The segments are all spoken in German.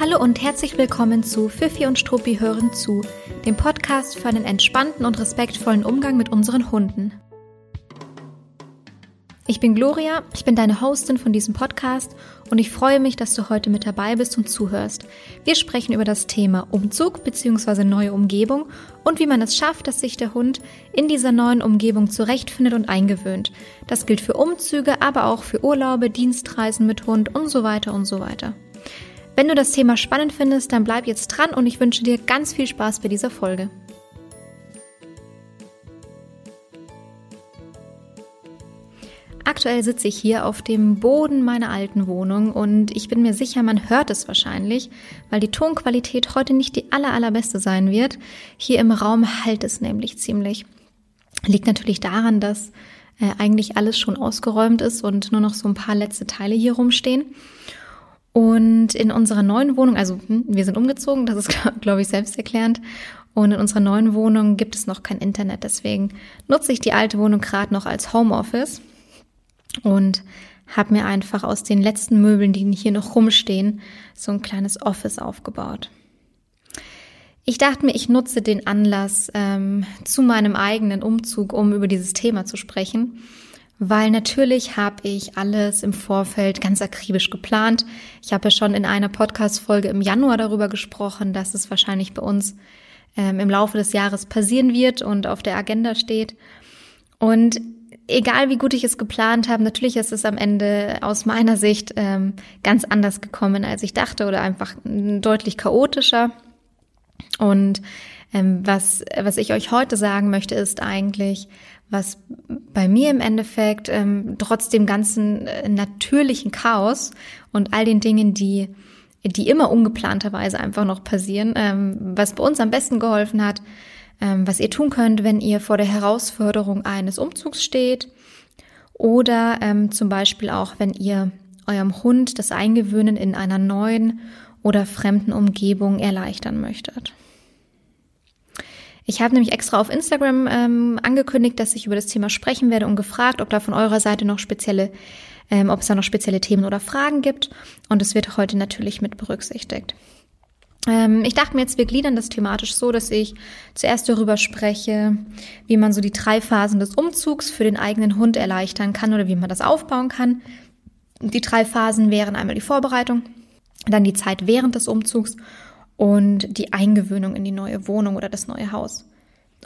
Hallo und herzlich willkommen zu Fifi und Struppi hören zu, dem Podcast für einen entspannten und respektvollen Umgang mit unseren Hunden. Ich bin Gloria, ich bin deine Hostin von diesem Podcast und ich freue mich, dass du heute mit dabei bist und zuhörst. Wir sprechen über das Thema Umzug bzw. neue Umgebung und wie man es schafft, dass sich der Hund in dieser neuen Umgebung zurechtfindet und eingewöhnt. Das gilt für Umzüge, aber auch für Urlaube, Dienstreisen mit Hund und so weiter und so weiter. Wenn du das Thema spannend findest, dann bleib jetzt dran und ich wünsche dir ganz viel Spaß bei dieser Folge. Aktuell sitze ich hier auf dem Boden meiner alten Wohnung und ich bin mir sicher, man hört es wahrscheinlich, weil die Tonqualität heute nicht die aller, allerbeste sein wird. Hier im Raum halt es nämlich ziemlich. Liegt natürlich daran, dass äh, eigentlich alles schon ausgeräumt ist und nur noch so ein paar letzte Teile hier rumstehen. Und in unserer neuen Wohnung, also hm, wir sind umgezogen, das ist, glaube ich, selbsterklärend. Und in unserer neuen Wohnung gibt es noch kein Internet. Deswegen nutze ich die alte Wohnung gerade noch als Homeoffice und habe mir einfach aus den letzten Möbeln, die hier noch rumstehen, so ein kleines Office aufgebaut. Ich dachte mir, ich nutze den Anlass ähm, zu meinem eigenen Umzug, um über dieses Thema zu sprechen, weil natürlich habe ich alles im Vorfeld ganz akribisch geplant. Ich habe ja schon in einer Podcast-Folge im Januar darüber gesprochen, dass es wahrscheinlich bei uns ähm, im Laufe des Jahres passieren wird und auf der Agenda steht. Und egal wie gut ich es geplant habe, natürlich ist es am Ende aus meiner Sicht ähm, ganz anders gekommen, als ich dachte oder einfach deutlich chaotischer. Und ähm, was, was ich euch heute sagen möchte, ist eigentlich, was bei mir im Endeffekt ähm, trotz dem ganzen äh, natürlichen Chaos und all den Dingen, die die immer ungeplanterweise einfach noch passieren, ähm, was bei uns am besten geholfen hat, ähm, was ihr tun könnt, wenn ihr vor der Herausforderung eines Umzugs steht oder ähm, zum Beispiel auch, wenn ihr eurem Hund das Eingewöhnen in einer neuen oder fremden Umgebung erleichtern möchtet. Ich habe nämlich extra auf Instagram ähm, angekündigt, dass ich über das Thema sprechen werde und gefragt, ob da von eurer Seite noch spezielle, ähm, ob es da noch spezielle Themen oder Fragen gibt. Und es wird heute natürlich mit berücksichtigt. Ähm, ich dachte mir jetzt, wir gliedern das thematisch so, dass ich zuerst darüber spreche, wie man so die drei Phasen des Umzugs für den eigenen Hund erleichtern kann oder wie man das aufbauen kann. Die drei Phasen wären einmal die Vorbereitung, dann die Zeit während des Umzugs und die Eingewöhnung in die neue Wohnung oder das neue Haus.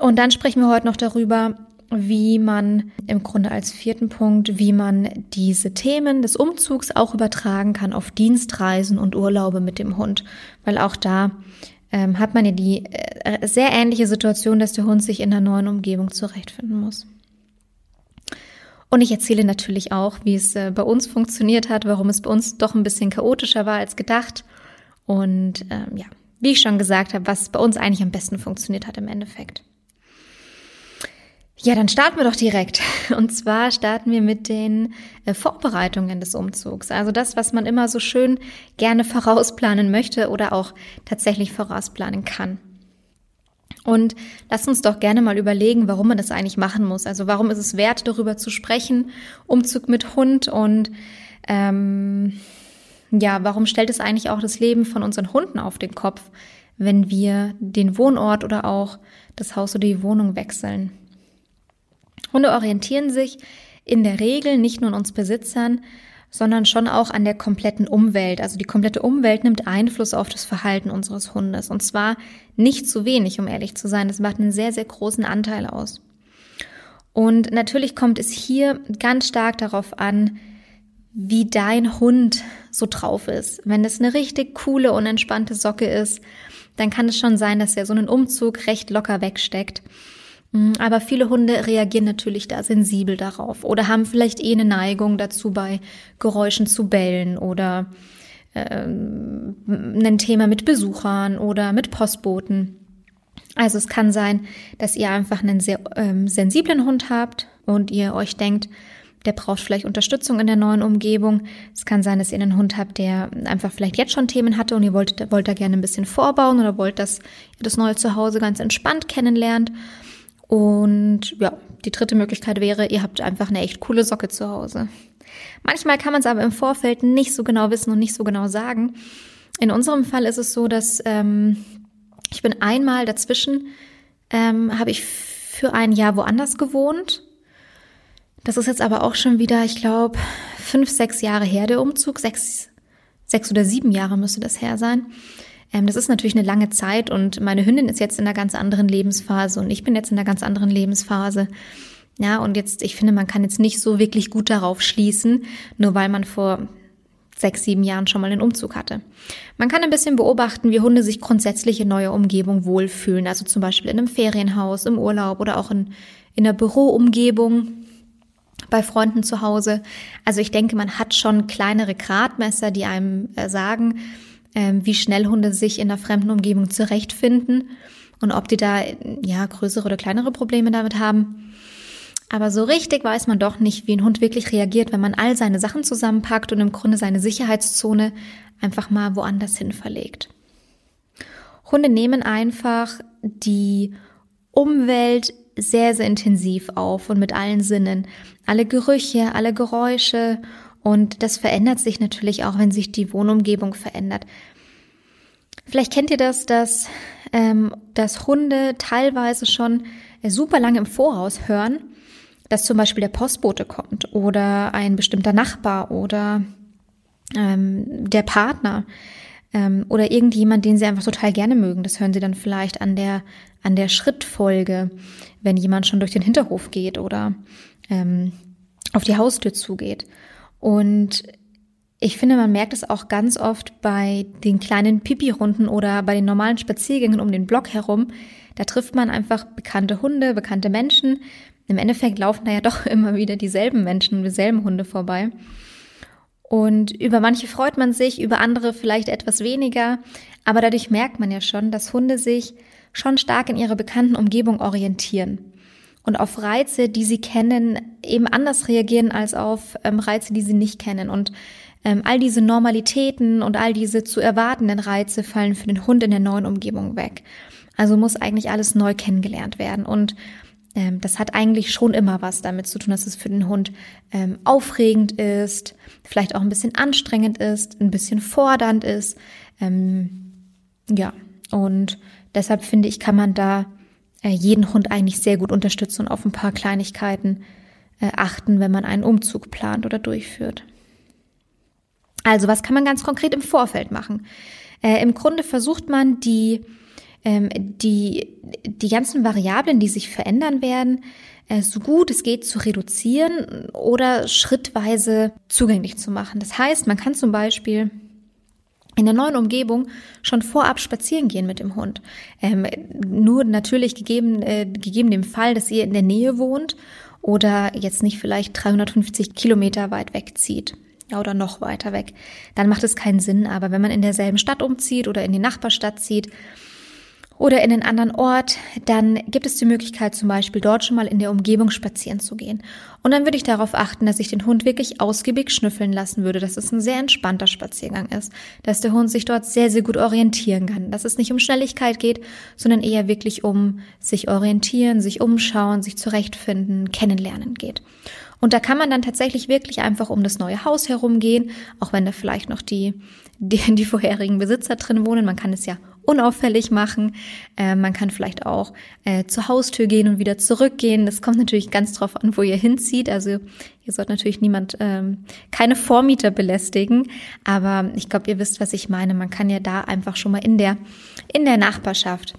Und dann sprechen wir heute noch darüber, wie man im Grunde als vierten Punkt, wie man diese Themen des Umzugs auch übertragen kann auf Dienstreisen und Urlaube mit dem Hund, weil auch da ähm, hat man ja die äh, sehr ähnliche Situation, dass der Hund sich in einer neuen Umgebung zurechtfinden muss. Und ich erzähle natürlich auch, wie es äh, bei uns funktioniert hat, warum es bei uns doch ein bisschen chaotischer war als gedacht und ähm, ja, wie ich schon gesagt habe, was bei uns eigentlich am besten funktioniert hat im Endeffekt. Ja, dann starten wir doch direkt. Und zwar starten wir mit den äh, Vorbereitungen des Umzugs. Also das, was man immer so schön gerne vorausplanen möchte oder auch tatsächlich vorausplanen kann. Und lasst uns doch gerne mal überlegen, warum man das eigentlich machen muss. Also warum ist es wert, darüber zu sprechen, Umzug mit Hund und ähm, ja, warum stellt es eigentlich auch das Leben von unseren Hunden auf den Kopf, wenn wir den Wohnort oder auch das Haus oder die Wohnung wechseln? Hunde orientieren sich in der Regel nicht nur an uns Besitzern, sondern schon auch an der kompletten Umwelt. Also die komplette Umwelt nimmt Einfluss auf das Verhalten unseres Hundes. Und zwar nicht zu wenig, um ehrlich zu sein. Das macht einen sehr, sehr großen Anteil aus. Und natürlich kommt es hier ganz stark darauf an, wie dein Hund so drauf ist. Wenn es eine richtig coole und entspannte Socke ist, dann kann es schon sein, dass er so einen Umzug recht locker wegsteckt. Mhm, aber viele Hunde reagieren natürlich da sensibel darauf oder haben vielleicht eh eine Neigung dazu, bei Geräuschen zu bellen oder ähm, ein Thema mit Besuchern oder mit Postboten. Also es kann sein, dass ihr einfach einen sehr ähm, sensiblen Hund habt und ihr euch denkt, der braucht vielleicht Unterstützung in der neuen Umgebung. Es kann sein, dass ihr einen Hund habt, der einfach vielleicht jetzt schon Themen hatte und ihr wollt, wollt da gerne ein bisschen vorbauen oder wollt, dass ihr das neue Zuhause ganz entspannt kennenlernt. Und ja, die dritte Möglichkeit wäre, ihr habt einfach eine echt coole Socke zu Hause. Manchmal kann man es aber im Vorfeld nicht so genau wissen und nicht so genau sagen. In unserem Fall ist es so, dass ähm, ich bin einmal dazwischen, ähm, habe ich für ein Jahr woanders gewohnt. Das ist jetzt aber auch schon wieder, ich glaube, fünf, sechs Jahre her, der Umzug. Sechs, sechs oder sieben Jahre müsste das her sein. Ähm, das ist natürlich eine lange Zeit und meine Hündin ist jetzt in einer ganz anderen Lebensphase und ich bin jetzt in einer ganz anderen Lebensphase. Ja, und jetzt, ich finde, man kann jetzt nicht so wirklich gut darauf schließen, nur weil man vor sechs, sieben Jahren schon mal einen Umzug hatte. Man kann ein bisschen beobachten, wie Hunde sich grundsätzlich in neuer Umgebung wohlfühlen, also zum Beispiel in einem Ferienhaus, im Urlaub oder auch in, in der Büroumgebung, bei Freunden zu Hause. Also ich denke, man hat schon kleinere Gradmesser, die einem äh, sagen, äh, wie schnell Hunde sich in einer fremden Umgebung zurechtfinden und ob die da ja größere oder kleinere Probleme damit haben. Aber so richtig weiß man doch nicht, wie ein Hund wirklich reagiert, wenn man all seine Sachen zusammenpackt und im Grunde seine Sicherheitszone einfach mal woanders hin verlegt. Hunde nehmen einfach die Umwelt sehr, sehr intensiv auf und mit allen Sinnen. Alle Gerüche, alle Geräusche und das verändert sich natürlich auch, wenn sich die Wohnumgebung verändert. Vielleicht kennt ihr das, dass, ähm, dass Hunde teilweise schon super lange im Voraus hören, dass zum Beispiel der Postbote kommt oder ein bestimmter Nachbar oder ähm, der Partner ähm, oder irgendjemand, den sie einfach total gerne mögen. Das hören sie dann vielleicht an der an der Schrittfolge, wenn jemand schon durch den Hinterhof geht oder ähm, auf die Haustür zugeht. Und ich finde, man merkt es auch ganz oft bei den kleinen Pipi-Runden oder bei den normalen Spaziergängen um den Block herum. Da trifft man einfach bekannte Hunde, bekannte Menschen. Im Endeffekt laufen da ja doch immer wieder dieselben Menschen dieselben Hunde vorbei. Und über manche freut man sich, über andere vielleicht etwas weniger. Aber dadurch merkt man ja schon, dass Hunde sich schon stark in ihrer bekannten Umgebung orientieren und auf Reize, die sie kennen, eben anders reagieren als auf ähm, Reize, die sie nicht kennen. Und ähm, all diese Normalitäten und all diese zu erwartenden Reize fallen für den Hund in der neuen Umgebung weg. Also muss eigentlich alles neu kennengelernt werden. Und ähm, das hat eigentlich schon immer was damit zu tun, dass es für den Hund ähm, aufregend ist, vielleicht auch ein bisschen anstrengend ist, ein bisschen fordernd ist. Ähm, ja, und Deshalb finde ich, kann man da äh, jeden Hund eigentlich sehr gut unterstützen und auf ein paar Kleinigkeiten äh, achten, wenn man einen Umzug plant oder durchführt. Also, was kann man ganz konkret im Vorfeld machen? Äh, Im Grunde versucht man die, ähm, die, die ganzen Variablen, die sich verändern werden, äh, so gut es geht zu reduzieren oder schrittweise zugänglich zu machen. Das heißt, man kann zum Beispiel in der neuen Umgebung schon vorab spazieren gehen mit dem Hund. Ähm, nur natürlich gegeben, äh, gegeben dem Fall, dass ihr in der Nähe wohnt oder jetzt nicht vielleicht 350 Kilometer weit wegzieht oder noch weiter weg, dann macht es keinen Sinn. Aber wenn man in derselben Stadt umzieht oder in die Nachbarstadt zieht, oder in einen anderen Ort, dann gibt es die Möglichkeit, zum Beispiel dort schon mal in der Umgebung spazieren zu gehen. Und dann würde ich darauf achten, dass ich den Hund wirklich ausgiebig schnüffeln lassen würde, dass es ein sehr entspannter Spaziergang ist, dass der Hund sich dort sehr, sehr gut orientieren kann, dass es nicht um Schnelligkeit geht, sondern eher wirklich um sich orientieren, sich umschauen, sich zurechtfinden, kennenlernen geht. Und da kann man dann tatsächlich wirklich einfach um das neue Haus herumgehen, auch wenn da vielleicht noch die, die, die vorherigen Besitzer drin wohnen. Man kann es ja unauffällig machen. Äh, man kann vielleicht auch äh, zur Haustür gehen und wieder zurückgehen. Das kommt natürlich ganz drauf an, wo ihr hinzieht. Also ihr sollt natürlich niemand, ähm, keine Vormieter belästigen. Aber ich glaube, ihr wisst, was ich meine. Man kann ja da einfach schon mal in der, in der Nachbarschaft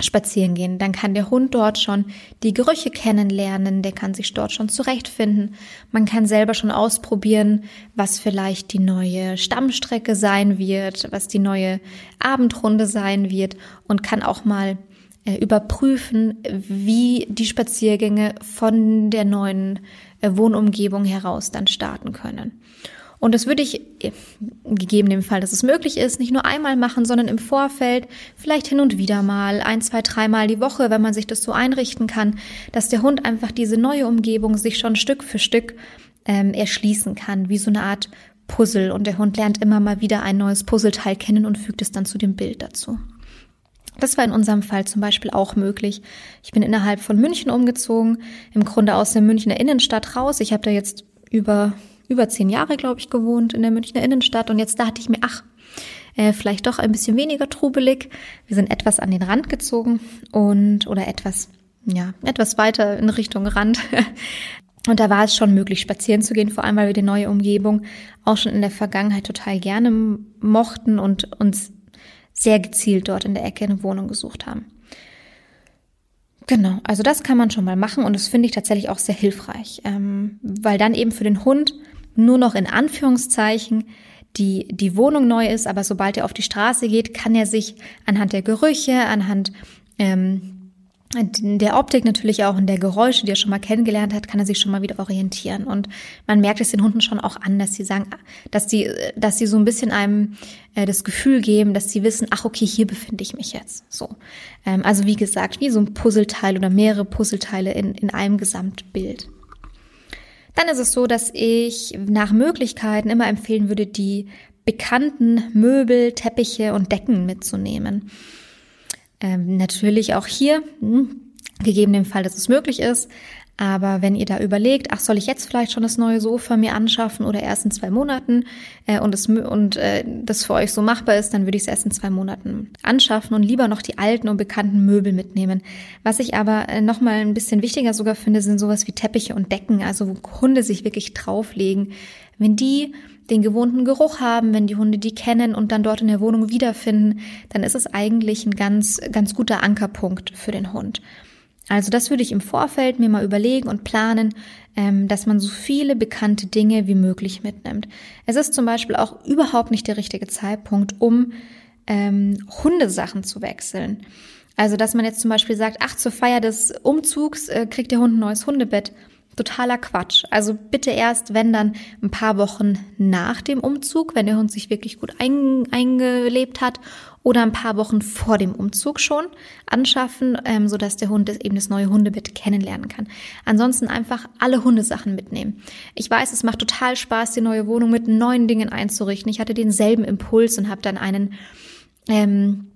spazieren gehen. Dann kann der Hund dort schon die Gerüche kennenlernen, der kann sich dort schon zurechtfinden. Man kann selber schon ausprobieren, was vielleicht die neue Stammstrecke sein wird, was die neue Abendrunde sein wird und kann auch mal äh, überprüfen, wie die Spaziergänge von der neuen äh, Wohnumgebung heraus dann starten können. Und das würde ich, äh, gegeben dem Fall, dass es möglich ist, nicht nur einmal machen, sondern im Vorfeld, vielleicht hin und wieder mal, ein, zwei, dreimal die Woche, wenn man sich das so einrichten kann, dass der Hund einfach diese neue Umgebung sich schon Stück für Stück ähm, erschließen kann, wie so eine Art Puzzle. Und der Hund lernt immer mal wieder ein neues Puzzleteil kennen und fügt es dann zu dem Bild dazu. Das war in unserem Fall zum Beispiel auch möglich. Ich bin innerhalb von München umgezogen, im Grunde aus der Münchner Innenstadt raus. Ich habe da jetzt über über zehn Jahre, glaube ich, gewohnt in der Münchner Innenstadt und jetzt dachte ich mir, ach, äh, vielleicht doch ein bisschen weniger trubelig. Wir sind etwas an den Rand gezogen und oder etwas, ja, etwas weiter in Richtung Rand. Und da war es schon möglich, spazieren zu gehen, vor allem weil wir die neue Umgebung auch schon in der Vergangenheit total gerne mochten und uns sehr gezielt dort in der Ecke eine Wohnung gesucht haben. Genau, also das kann man schon mal machen und das finde ich tatsächlich auch sehr hilfreich, ähm, weil dann eben für den Hund nur noch in Anführungszeichen die, die Wohnung neu ist, aber sobald er auf die Straße geht, kann er sich anhand der Gerüche, anhand ähm, der Optik natürlich auch und der Geräusche, die er schon mal kennengelernt hat, kann er sich schon mal wieder orientieren. Und man merkt es den Hunden schon auch an, dass sie sagen, dass sie, dass sie so ein bisschen einem äh, das Gefühl geben, dass sie wissen, ach okay, hier befinde ich mich jetzt. So, ähm, also wie gesagt, wie so ein Puzzleteil oder mehrere Puzzleteile in in einem Gesamtbild. Dann ist es so, dass ich nach Möglichkeiten immer empfehlen würde, die bekannten Möbel, Teppiche und Decken mitzunehmen. Ähm, natürlich auch hier, gegeben dem Fall, dass es möglich ist. Aber wenn ihr da überlegt, ach, soll ich jetzt vielleicht schon das neue Sofa mir anschaffen oder erst in zwei Monaten äh, und, es, und äh, das für euch so machbar ist, dann würde ich es erst in zwei Monaten anschaffen und lieber noch die alten und bekannten Möbel mitnehmen. Was ich aber äh, nochmal ein bisschen wichtiger sogar finde, sind sowas wie Teppiche und Decken, also wo Hunde sich wirklich drauflegen. Wenn die den gewohnten Geruch haben, wenn die Hunde die kennen und dann dort in der Wohnung wiederfinden, dann ist es eigentlich ein ganz, ganz guter Ankerpunkt für den Hund. Also das würde ich im Vorfeld mir mal überlegen und planen, ähm, dass man so viele bekannte Dinge wie möglich mitnimmt. Es ist zum Beispiel auch überhaupt nicht der richtige Zeitpunkt, um ähm, Hundesachen zu wechseln. Also dass man jetzt zum Beispiel sagt, ach, zur Feier des Umzugs äh, kriegt der Hund ein neues Hundebett. Totaler Quatsch. Also bitte erst, wenn dann ein paar Wochen nach dem Umzug, wenn der Hund sich wirklich gut ein, eingelebt hat oder ein paar Wochen vor dem Umzug schon anschaffen, ähm, sodass der Hund das, eben das neue Hundebett kennenlernen kann. Ansonsten einfach alle Hundesachen mitnehmen. Ich weiß, es macht total Spaß, die neue Wohnung mit neuen Dingen einzurichten. Ich hatte denselben Impuls und habe dann einen ähm,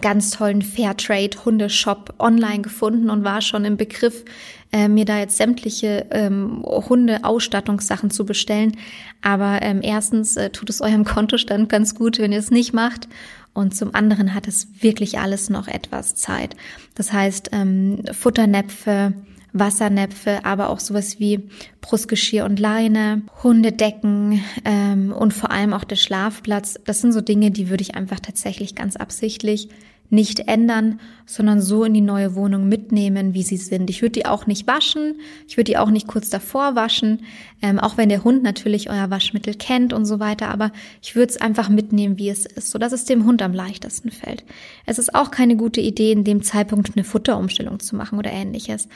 ganz tollen Fairtrade Hundeshop online gefunden und war schon im Begriff, äh, mir da jetzt sämtliche ähm, Hunde-Ausstattungssachen zu bestellen. Aber ähm, erstens äh, tut es eurem Kontostand ganz gut, wenn ihr es nicht macht. Und zum anderen hat es wirklich alles noch etwas Zeit. Das heißt, ähm, Futternäpfe, Wassernäpfe, aber auch sowas wie Brustgeschirr und Leine, Hundedecken ähm, und vor allem auch der Schlafplatz. Das sind so Dinge, die würde ich einfach tatsächlich ganz absichtlich nicht ändern, sondern so in die neue Wohnung mitnehmen, wie sie sind. Ich würde die auch nicht waschen, ich würde die auch nicht kurz davor waschen, ähm, auch wenn der Hund natürlich euer Waschmittel kennt und so weiter, aber ich würde es einfach mitnehmen, wie es ist, sodass es dem Hund am leichtesten fällt. Es ist auch keine gute Idee, in dem Zeitpunkt eine Futterumstellung zu machen oder ähnliches.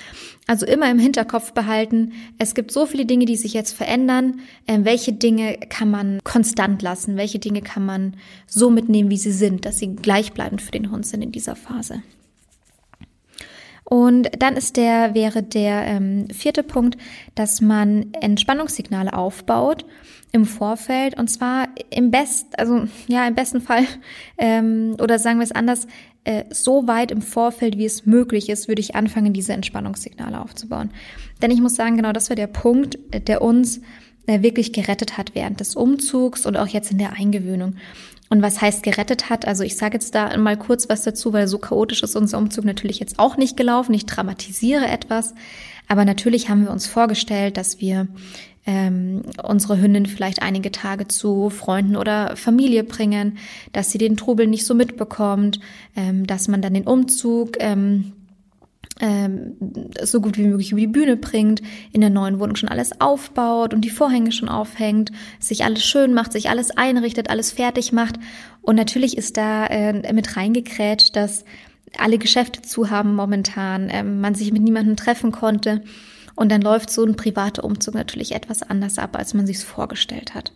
Also immer im Hinterkopf behalten, es gibt so viele Dinge, die sich jetzt verändern, ähm, welche Dinge kann man konstant lassen, welche Dinge kann man so mitnehmen, wie sie sind, dass sie gleichbleibend für den Hund sind in dieser Phase. Und dann ist der, wäre der ähm, vierte Punkt, dass man Entspannungssignale aufbaut im Vorfeld und zwar im best, also ja, im besten Fall, ähm, oder sagen wir es anders, äh, so weit im Vorfeld, wie es möglich ist, würde ich anfangen, diese Entspannungssignale aufzubauen. Denn ich muss sagen, genau das war der Punkt, der uns äh, wirklich gerettet hat während des Umzugs und auch jetzt in der Eingewöhnung. Und was heißt gerettet hat? Also ich sage jetzt da mal kurz was dazu, weil so chaotisch ist unser Umzug natürlich jetzt auch nicht gelaufen. Ich dramatisiere etwas. Aber natürlich haben wir uns vorgestellt, dass wir ähm, unsere Hündin vielleicht einige Tage zu Freunden oder Familie bringen, dass sie den Trubel nicht so mitbekommt, ähm, dass man dann den Umzug ähm, so gut wie möglich über die Bühne bringt, in der neuen Wohnung schon alles aufbaut und die Vorhänge schon aufhängt, sich alles schön macht, sich alles einrichtet, alles fertig macht. Und natürlich ist da äh, mit reingekrätscht, dass alle Geschäfte zu haben momentan, äh, man sich mit niemandem treffen konnte. Und dann läuft so ein privater Umzug natürlich etwas anders ab, als man sich es vorgestellt hat.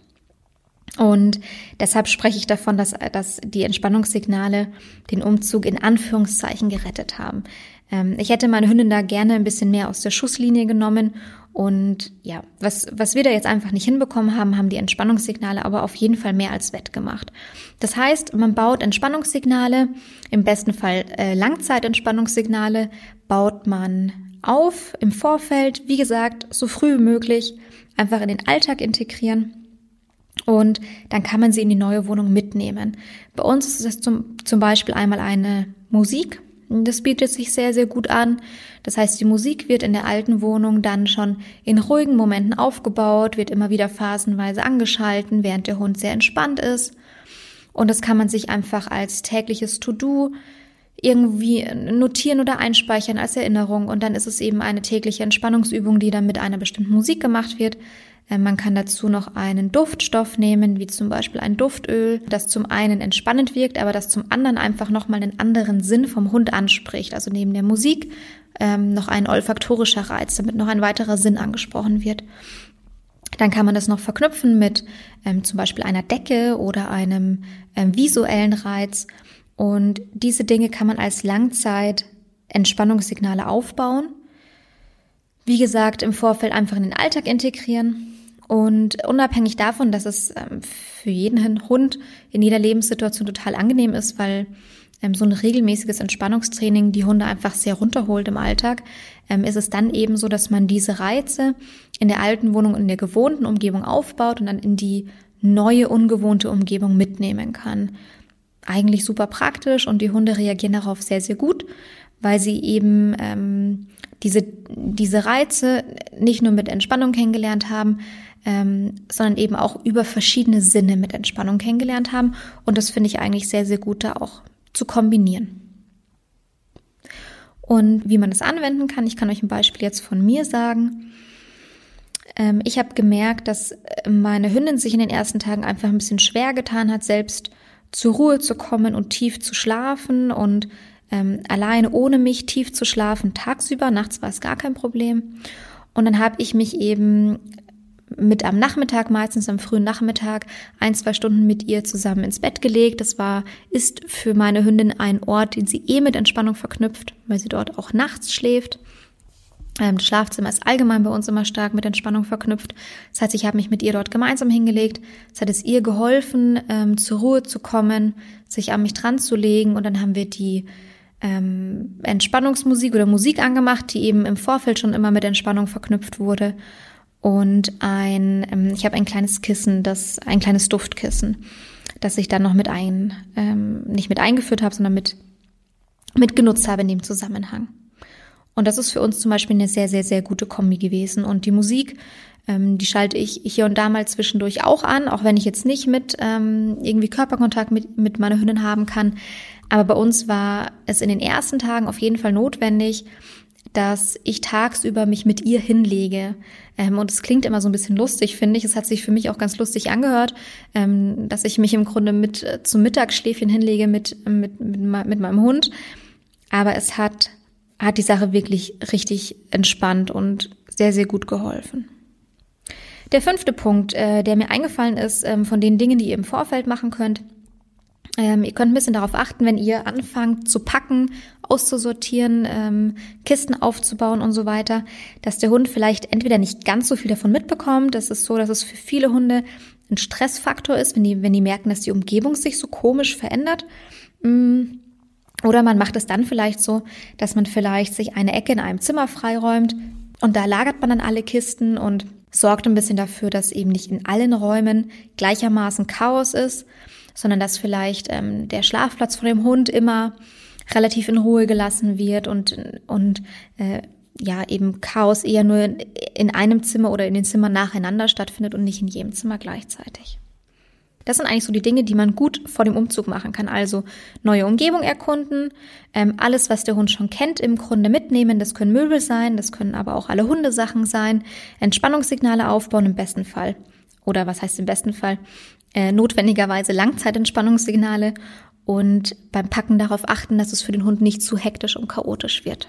Und deshalb spreche ich davon, dass, dass die Entspannungssignale den Umzug in Anführungszeichen gerettet haben. Ähm, ich hätte meine Hündin da gerne ein bisschen mehr aus der Schusslinie genommen. Und ja, was, was wir da jetzt einfach nicht hinbekommen haben, haben die Entspannungssignale aber auf jeden Fall mehr als wettgemacht. Das heißt, man baut Entspannungssignale, im besten Fall äh, Langzeitentspannungssignale, baut man auf im Vorfeld, wie gesagt, so früh wie möglich, einfach in den Alltag integrieren Und dann kann man sie in die neue Wohnung mitnehmen. Bei uns ist das zum, zum Beispiel einmal eine Musik. Das bietet sich sehr, sehr gut an. Das heißt, die Musik wird in der alten Wohnung dann schon in ruhigen Momenten aufgebaut, wird immer wieder phasenweise angeschalten, während der Hund sehr entspannt ist. Und das kann man sich einfach als tägliches To-Do irgendwie notieren oder einspeichern als Erinnerung. Und dann ist es eben eine tägliche Entspannungsübung, die dann mit einer bestimmten Musik gemacht wird. Äh, man kann dazu noch einen Duftstoff nehmen, wie zum Beispiel ein Duftöl, das zum einen entspannend wirkt, aber das zum anderen einfach nochmal einen anderen Sinn vom Hund anspricht. Also neben der Musik ähm, noch ein olfaktorischer Reiz, damit noch ein weiterer Sinn angesprochen wird. Dann kann man das noch verknüpfen mit ähm, zum Beispiel einer Decke oder einem ähm, visuellen Reiz. Und diese Dinge kann man als Langzeit Entspannungssignale aufbauen. Wie gesagt, im Vorfeld einfach in den Alltag integrieren und unabhängig davon, dass es ähm, für jeden Hund in jeder Lebenssituation total angenehm ist, weil ähm, so ein regelmäßiges Entspannungstraining die Hunde einfach sehr runterholt im Alltag, ähm, ist es dann eben so, dass man diese Reize in der alten Wohnung, in der gewohnten Umgebung aufbaut und dann in die neue, ungewohnte Umgebung mitnehmen kann. Eigentlich super praktisch und die Hunde reagieren darauf sehr, sehr gut, weil sie eben ähm, diese, diese Reize nicht nur mit Entspannung kennengelernt haben, ähm, sondern eben auch über verschiedene Sinne mit Entspannung kennengelernt haben. Und das finde ich eigentlich sehr, sehr gut, da auch zu kombinieren. Und wie man das anwenden kann, ich kann euch ein Beispiel jetzt von mir sagen. Ähm, ich habe gemerkt, dass meine Hündin sich in den ersten Tagen einfach ein bisschen schwer getan hat, selbst zur Ruhe zu kommen und tief zu schlafen und ähm, alleine ohne mich tief zu schlafen tagsüber. Nachts war es gar kein Problem. Und dann habe ich mich eben mit am Nachmittag, meistens am frühen Nachmittag, ein, zwei Stunden mit ihr zusammen ins Bett gelegt. Das war, ist für meine Hündin ein Ort, den sie eh mit Entspannung verknüpft, weil sie dort auch nachts schläft. Ähm, das Schlafzimmer ist allgemein bei uns immer stark mit Entspannung verknüpft. Das heißt, ich habe mich mit ihr dort gemeinsam hingelegt. Es hat es ihr geholfen, ähm, zur Ruhe zu kommen, sich an mich dran zu legen und dann haben wir die ähm, Entspannungsmusik oder Musik angemacht, die eben im Vorfeld schon immer mit Entspannung verknüpft wurde und ein, ähm, ich habe ein kleines Kissen, das, ein kleines Duftkissen, das ich dann noch mit ein, ähm, nicht mit eingeführt habe, sondern mit, mit genutzt habe in dem Zusammenhang. Und das ist für uns zum Beispiel eine sehr, sehr, sehr gute Kombi gewesen. Und die Musik, ähm, die schalte ich hier und da mal zwischendurch auch an, auch wenn ich jetzt nicht mit ähm, irgendwie Körperkontakt mit, mit meiner Hündin haben kann. Aber bei uns war es in den ersten Tagen auf jeden Fall notwendig, dass ich tagsüber mich mit ihr hinlege. Ähm, und es klingt immer so ein bisschen lustig, finde ich. Es hat sich für mich auch ganz lustig angehört, ähm, dass ich mich im Grunde mit äh, zum Mittagsschläfchen hinlege mit, mit, mit, mit meinem Hund. Aber es hat, hat die Sache wirklich richtig entspannt und sehr, sehr gut geholfen. Der fünfte Punkt, äh, der mir eingefallen ist, ähm, von den Dingen, die ihr im Vorfeld machen könnt, ähm, ihr könnt ein bisschen darauf achten, wenn ihr anfangt zu packen, auszusortieren, ähm, Kisten aufzubauen und so weiter, dass der Hund vielleicht entweder nicht ganz so viel davon mitbekommt. Das ist so, dass es für viele Hunde ein Stressfaktor ist, wenn die, wenn die merken, dass die Umgebung sich so komisch verändert. Mm. Oder man macht es dann vielleicht so, dass man vielleicht sich eine Ecke in einem Zimmer freiräumt und da lagert man dann alle Kisten und sorgt ein bisschen dafür, dass eben nicht in allen Räumen gleichermaßen Chaos ist sondern dass vielleicht ähm, der Schlafplatz von dem Hund immer relativ in Ruhe gelassen wird und, und äh, ja eben Chaos eher nur in, in einem Zimmer oder in den Zimmern nacheinander stattfindet und nicht in jedem Zimmer gleichzeitig. Das sind eigentlich so die Dinge, die man gut vor dem Umzug machen kann. Also neue Umgebung erkunden, ähm, alles, was der Hund schon kennt, im Grunde mitnehmen. Das können Möbel sein, das können aber auch alle Hundesachen sein. Entspannungssignale aufbauen im besten Fall. Oder was heißt im besten Fall? äh, notwendigerweise Langzeitentspannungssignale und beim Packen darauf achten, dass es für den Hund nicht zu hektisch und chaotisch wird.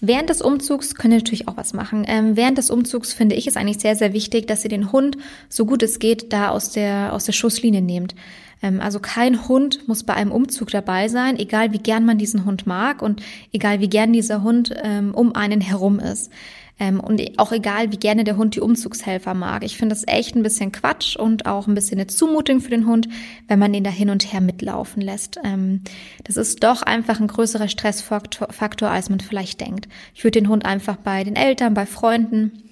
Während des Umzugs könnt ihr natürlich auch was machen. Ähm, während des Umzugs finde ich es eigentlich sehr, sehr wichtig, dass ihr den Hund, so gut es geht, da aus der, aus der Schusslinie nehmt. Ähm, also kein Hund muss bei einem Umzug dabei sein, egal wie gern man diesen Hund mag und egal wie gern dieser Hund ähm, um einen herum ist. Ähm, und auch egal, wie gerne der Hund die Umzugshelfer mag. Ich finde das echt ein bisschen Quatsch und auch ein bisschen eine Zumutung für den Hund, wenn man den da hin und her mitlaufen lässt. Ähm, das ist doch einfach ein größerer Stressfaktor, als man vielleicht denkt. Ich würde den Hund einfach bei den Eltern, bei Freunden,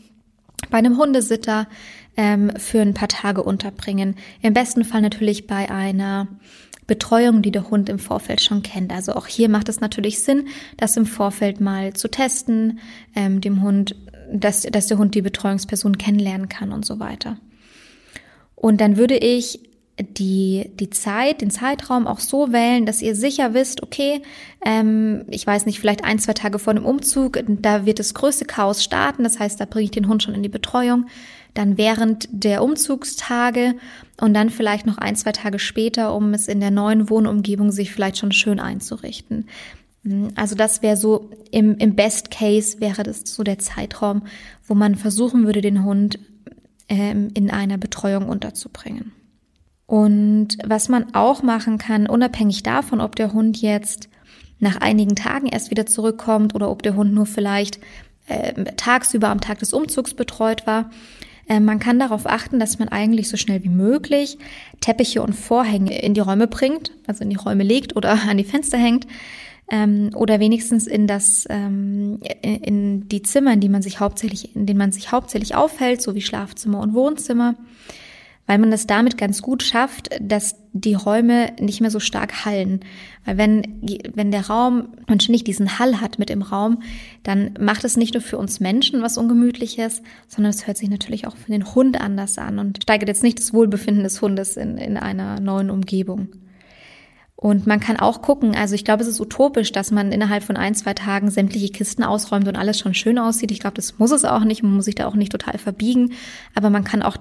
bei einem Hundesitter ähm, für ein paar Tage unterbringen. Im besten Fall natürlich bei einer Betreuung, die der Hund im Vorfeld schon kennt. Also auch hier macht es natürlich Sinn, das im Vorfeld mal zu testen, ähm, dem Hund, dass, dass der Hund die Betreuungsperson kennenlernen kann und so weiter. Und dann würde ich die, die Zeit, den Zeitraum auch so wählen, dass ihr sicher wisst, okay, ähm, ich weiß nicht, vielleicht ein, zwei Tage vor dem Umzug, da wird das größte Chaos starten, das heißt, da bringe ich den Hund schon in die Betreuung, dann während der Umzugstage und dann vielleicht noch ein, zwei Tage später, um es in der neuen Wohnumgebung sich vielleicht schon schön einzurichten. Also das wäre so, im, im Best Case wäre das so der Zeitraum, wo man versuchen würde, den Hund ähm, in einer Betreuung unterzubringen. Und was man auch machen kann, unabhängig davon, ob der Hund jetzt nach einigen Tagen erst wieder zurückkommt oder ob der Hund nur vielleicht äh, tagsüber am Tag des Umzugs betreut war, äh, man kann darauf achten, dass man eigentlich so schnell wie möglich Teppiche und Vorhänge in die Räume bringt, also in die Räume legt oder an die Fenster hängt, ähm, oder wenigstens in das ähm, in die Zimmer, in die man sich hauptsächlich, in denen man sich hauptsächlich aufhält, so wie Schlafzimmer und Wohnzimmer weil man es damit ganz gut schafft, dass die Räume nicht mehr so stark hallen. Weil wenn, wenn der Raum man ständig diesen Hall hat mit im Raum, dann macht es nicht nur für uns Menschen was Ungemütliches, sondern es hört sich natürlich auch für den Hund anders an und steigert jetzt nicht das Wohlbefinden des Hundes in, in einer neuen Umgebung. Und man kann auch gucken, also ich glaube, es ist utopisch, dass man innerhalb von ein, zwei Tagen sämtliche Kisten ausräumt und alles schon schön aussieht. Ich glaube, das muss es auch nicht. Man muss sich da auch nicht total verbiegen. Aber man kann auch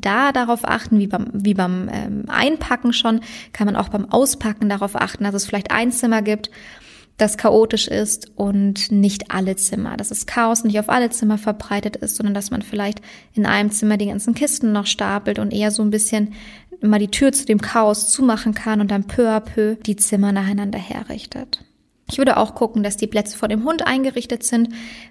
da darauf achten, wie beim, wie beim ähm, Einpacken schon, kann man auch beim Auspacken darauf achten, dass es vielleicht ein Zimmer gibt, das chaotisch ist und nicht alle Zimmer, dass das Chaos nicht auf alle Zimmer verbreitet ist, sondern dass man vielleicht in einem Zimmer die ganzen Kisten noch stapelt und eher so ein bisschen mal die Tür zu dem Chaos zumachen kann und dann peu à peu die Zimmer nacheinander herrichtet. Ich würde auch gucken, dass die Plätze vor dem Hund eingerichtet sind,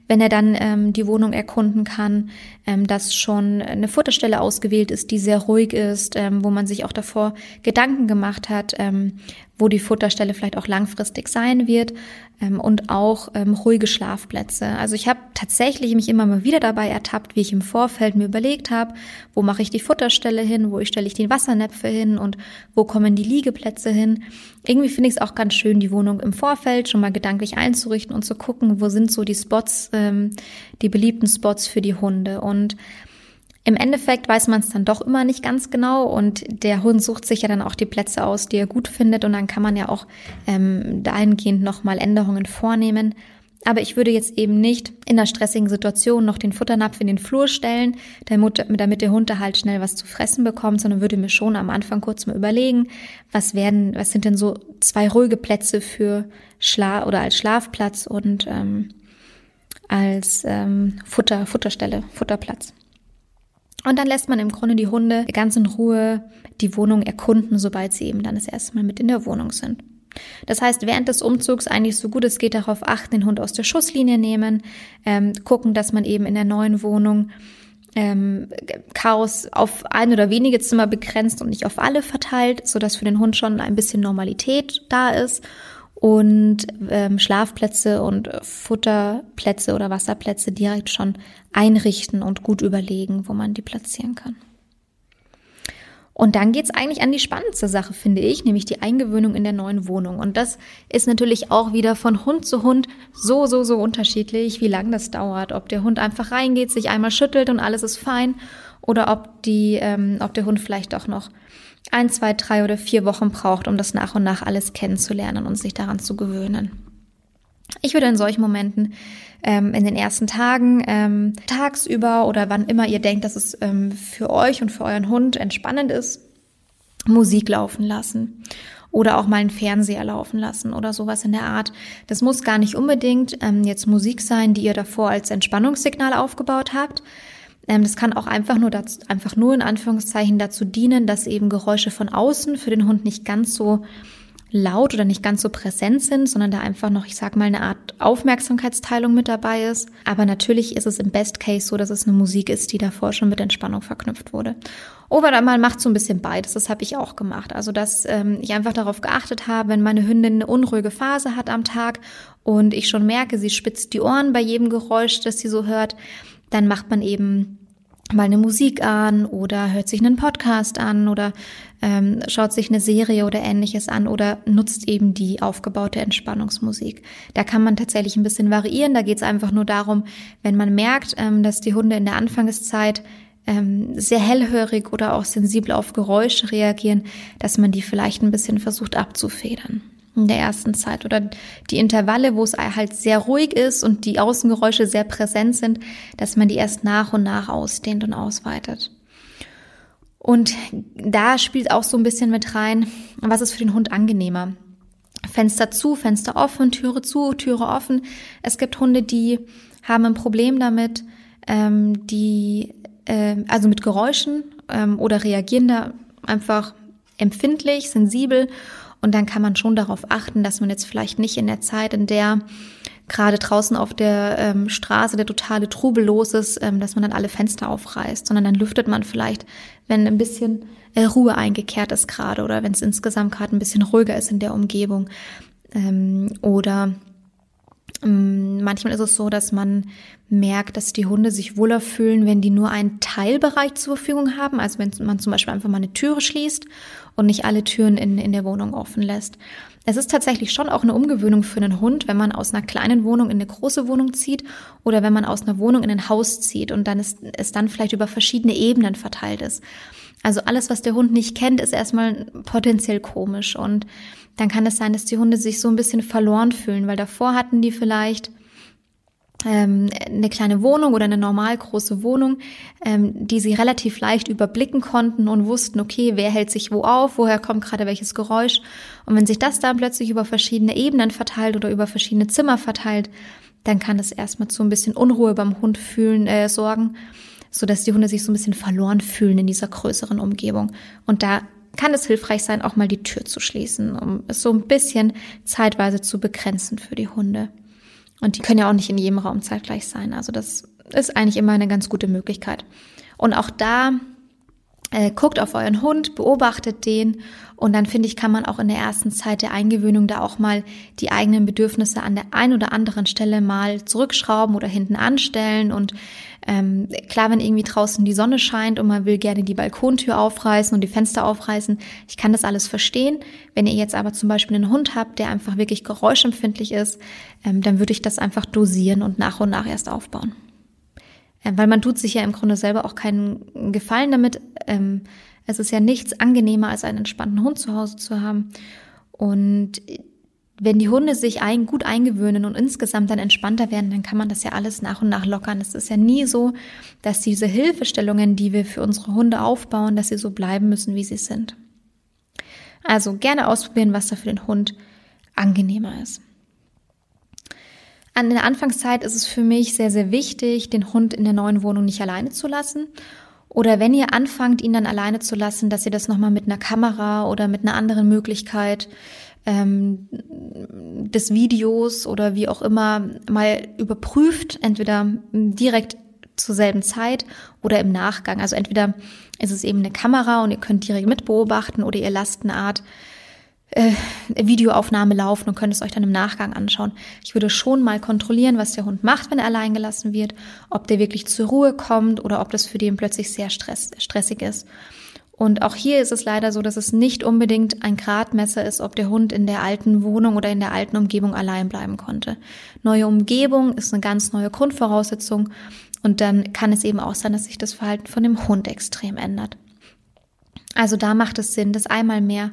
wenn er dann ähm, die Wohnung erkunden kann, ähm, dass schon eine Futterstelle ausgewählt ist, die sehr ruhig ist, ähm, wo man sich auch davor Gedanken gemacht hat, ähm, wo die Futterstelle vielleicht auch langfristig sein wird ähm, und auch ähm, ruhige Schlafplätze. Also ich habe tatsächlich mich immer mal wieder dabei ertappt, wie ich im Vorfeld mir überlegt habe, wo mache ich die Futterstelle hin, wo stelle ich die Wassernäpfe hin und wo kommen die Liegeplätze hin. Irgendwie finde ich es auch ganz schön, die Wohnung im Vorfeld schon mal gedanklich einzurichten und zu gucken, wo sind so die Spots, ähm, die beliebten Spots für die Hunde. Und im Endeffekt weiß man es dann doch immer nicht ganz genau und der Hund sucht sich ja dann auch die Plätze aus, die er gut findet und dann kann man ja auch ähm, dahingehend nochmal Änderungen vornehmen. Aber ich würde jetzt eben nicht in der stressigen Situation noch den Futternapf in den Flur stellen, damit, der Hund da halt schnell was zu fressen bekommt, sondern würde mir schon am Anfang kurz mal überlegen, was werden, was sind denn so zwei ruhige Plätze für Schlaf oder als Schlafplatz und ähm, als ähm, Futter, Futterstelle, Futterplatz. Und dann lässt man im Grunde die Hunde ganz in Ruhe die Wohnung erkunden, sobald sie eben dann das erste Mal mit in der Wohnung sind. Das heißt, während des Umzugs eigentlich so gut es geht darauf achten, den Hund aus der Schusslinie nehmen, ähm, gucken, dass man eben in der neuen Wohnung ähm, Chaos auf ein oder wenige Zimmer begrenzt und nicht auf alle verteilt, so dass für den Hund schon ein bisschen Normalität da ist und ähm, Schlafplätze und Futterplätze oder Wasserplätze direkt schon einrichten und gut überlegen, wo man die platzieren kann. Und dann geht's eigentlich an die spannendste Sache, finde ich, nämlich die Eingewöhnung in der neuen Wohnung. Und das ist natürlich auch wieder von Hund zu Hund so, so, so unterschiedlich, wie lang das dauert. Ob der Hund einfach reingeht, sich einmal schüttelt und alles ist fein, oder ob die, ähm, ob der Hund vielleicht auch noch ein, zwei, drei oder vier Wochen braucht, um das nach und nach alles kennenzulernen und sich daran zu gewöhnen. Ich würde in solchen Momenten ähm, in den ersten Tagen, ähm, tagsüber oder wann immer ihr denkt, dass es ähm, für euch und für euren Hund entspannend ist, Musik laufen lassen oder auch mal einen Fernseher laufen lassen oder sowas in der Art. Das muss gar nicht unbedingt ähm, jetzt Musik sein, die ihr davor als Entspannungssignal aufgebaut habt, das kann auch einfach nur dazu, einfach nur in Anführungszeichen dazu dienen, dass eben Geräusche von außen für den Hund nicht ganz so laut oder nicht ganz so präsent sind, sondern da einfach noch, ich sag mal, eine Art Aufmerksamkeitsteilung mit dabei ist. Aber natürlich ist es im Best Case so, dass es eine Musik ist, die davor schon mit Entspannung verknüpft wurde. Oder man macht so ein bisschen beides, das habe ich auch gemacht. Also, dass ähm, ich einfach darauf geachtet habe, wenn meine Hündin eine unruhige Phase hat am Tag und ich schon merke, sie spitzt die Ohren bei jedem Geräusch, das sie so hört, dann macht man eben mal eine Musik an oder hört sich einen Podcast an oder ähm, schaut sich eine Serie oder ähnliches an oder nutzt eben die aufgebaute Entspannungsmusik. Da kann man tatsächlich ein bisschen variieren. Da geht es einfach nur darum, wenn man merkt, ähm, dass die Hunde in der Anfangszeit ähm, sehr hellhörig oder auch sensibel auf Geräusche reagieren, dass man die vielleicht ein bisschen versucht abzufedern in der ersten Zeit oder die Intervalle, wo es halt sehr ruhig ist und die Außengeräusche sehr präsent sind, dass man die erst nach und nach ausdehnt und ausweitet. Und da spielt auch so ein bisschen mit rein, was ist für den Hund angenehmer? Fenster zu, Fenster offen, Türe zu, Türe offen. Es gibt Hunde, die haben ein Problem damit, ähm, die äh, also mit Geräuschen ähm, oder reagieren da einfach empfindlich, sensibel und dann kann man schon darauf achten, dass man jetzt vielleicht nicht in der Zeit, in der gerade draußen auf der ähm, Straße der totale Trubel los ist, ähm, dass man dann alle Fenster aufreißt, sondern dann lüftet man vielleicht, wenn ein bisschen äh, Ruhe eingekehrt ist gerade oder wenn es insgesamt gerade ein bisschen ruhiger ist in der Umgebung. Ähm, oder ähm, manchmal ist es so, dass man merkt, dass die Hunde sich wohler fühlen, wenn die nur einen Teilbereich zur Verfügung haben. Also wenn man zum Beispiel einfach mal eine Türe schließt und nicht alle Türen in, in der Wohnung offen lässt. Es ist tatsächlich schon auch eine Umgewöhnung für einen Hund, wenn man aus einer kleinen Wohnung in eine große Wohnung zieht oder wenn man aus einer Wohnung in ein Haus zieht und dann ist, es dann vielleicht über verschiedene Ebenen verteilt ist. Also alles, was der Hund nicht kennt, ist erstmal potenziell komisch und dann kann es sein, dass die Hunde sich so ein bisschen verloren fühlen, weil davor hatten die vielleicht eine kleine Wohnung oder eine normal große Wohnung, ähm, die sie relativ leicht überblicken konnten und wussten, okay, wer hält sich wo auf, woher kommt gerade welches Geräusch. Und wenn sich das dann plötzlich über verschiedene Ebenen verteilt oder über verschiedene Zimmer verteilt, dann kann das erstmal zu ein bisschen Unruhe beim Hund fühlen, äh, sorgen, so dass die Hunde sich so ein bisschen verloren fühlen in dieser größeren Umgebung. Und da kann es hilfreich sein, auch mal die Tür zu schließen, um es so ein bisschen zeitweise zu begrenzen für die Hunde. Und die können ja auch nicht in jedem Raum zeitgleich sein. Also das ist eigentlich immer eine ganz gute Möglichkeit. Und auch da äh, guckt auf euren Hund, beobachtet den und dann finde ich, kann man auch in der ersten Zeit der Eingewöhnung da auch mal die eigenen Bedürfnisse an der einen oder anderen Stelle mal zurückschrauben oder hinten anstellen. Und ähm, klar, wenn irgendwie draußen die Sonne scheint und man will gerne die Balkontür aufreißen und die Fenster aufreißen, ich kann das alles verstehen. Wenn ihr jetzt aber zum Beispiel einen Hund habt, der einfach wirklich geräuschempfindlich ist, ähm, dann würde ich das einfach dosieren und nach und nach erst aufbauen. Ähm, weil man tut sich ja im Grunde selber auch keinen Gefallen damit. Ähm, es ist ja nichts angenehmer, als einen entspannten Hund zu Hause zu haben. Und wenn die Hunde sich ein, gut eingewöhnen und insgesamt dann entspannter werden, dann kann man das ja alles nach und nach lockern. Es ist ja nie so, dass diese Hilfestellungen, die wir für unsere Hunde aufbauen, dass sie so bleiben müssen, wie sie sind. Also gerne ausprobieren, was da für den Hund angenehmer ist. An der Anfangszeit ist es für mich sehr, sehr wichtig, den Hund in der neuen Wohnung nicht alleine zu lassen. Oder wenn ihr anfangt, ihn dann alleine zu lassen, dass ihr das nochmal mit einer Kamera oder mit einer anderen Möglichkeit ähm, des Videos oder wie auch immer mal überprüft, entweder direkt zur selben Zeit oder im Nachgang. Also entweder ist es eben eine Kamera und ihr könnt direkt mitbeobachten oder ihr lasst eine Art äh, Videoaufnahme laufen und könnt es euch dann im Nachgang anschauen. Ich würde schon mal kontrollieren, was der Hund macht, wenn er allein gelassen wird, ob der wirklich zur Ruhe kommt oder ob das für den plötzlich sehr stress stressig ist. Und auch hier ist es leider so, dass es nicht unbedingt ein Gradmesser ist, ob der Hund in der alten Wohnung oder in der alten Umgebung allein bleiben konnte. Neue Umgebung ist eine ganz neue Grundvoraussetzung und dann kann es eben auch sein, dass sich das Verhalten von dem Hund extrem ändert. Also da macht es Sinn, das einmal mehr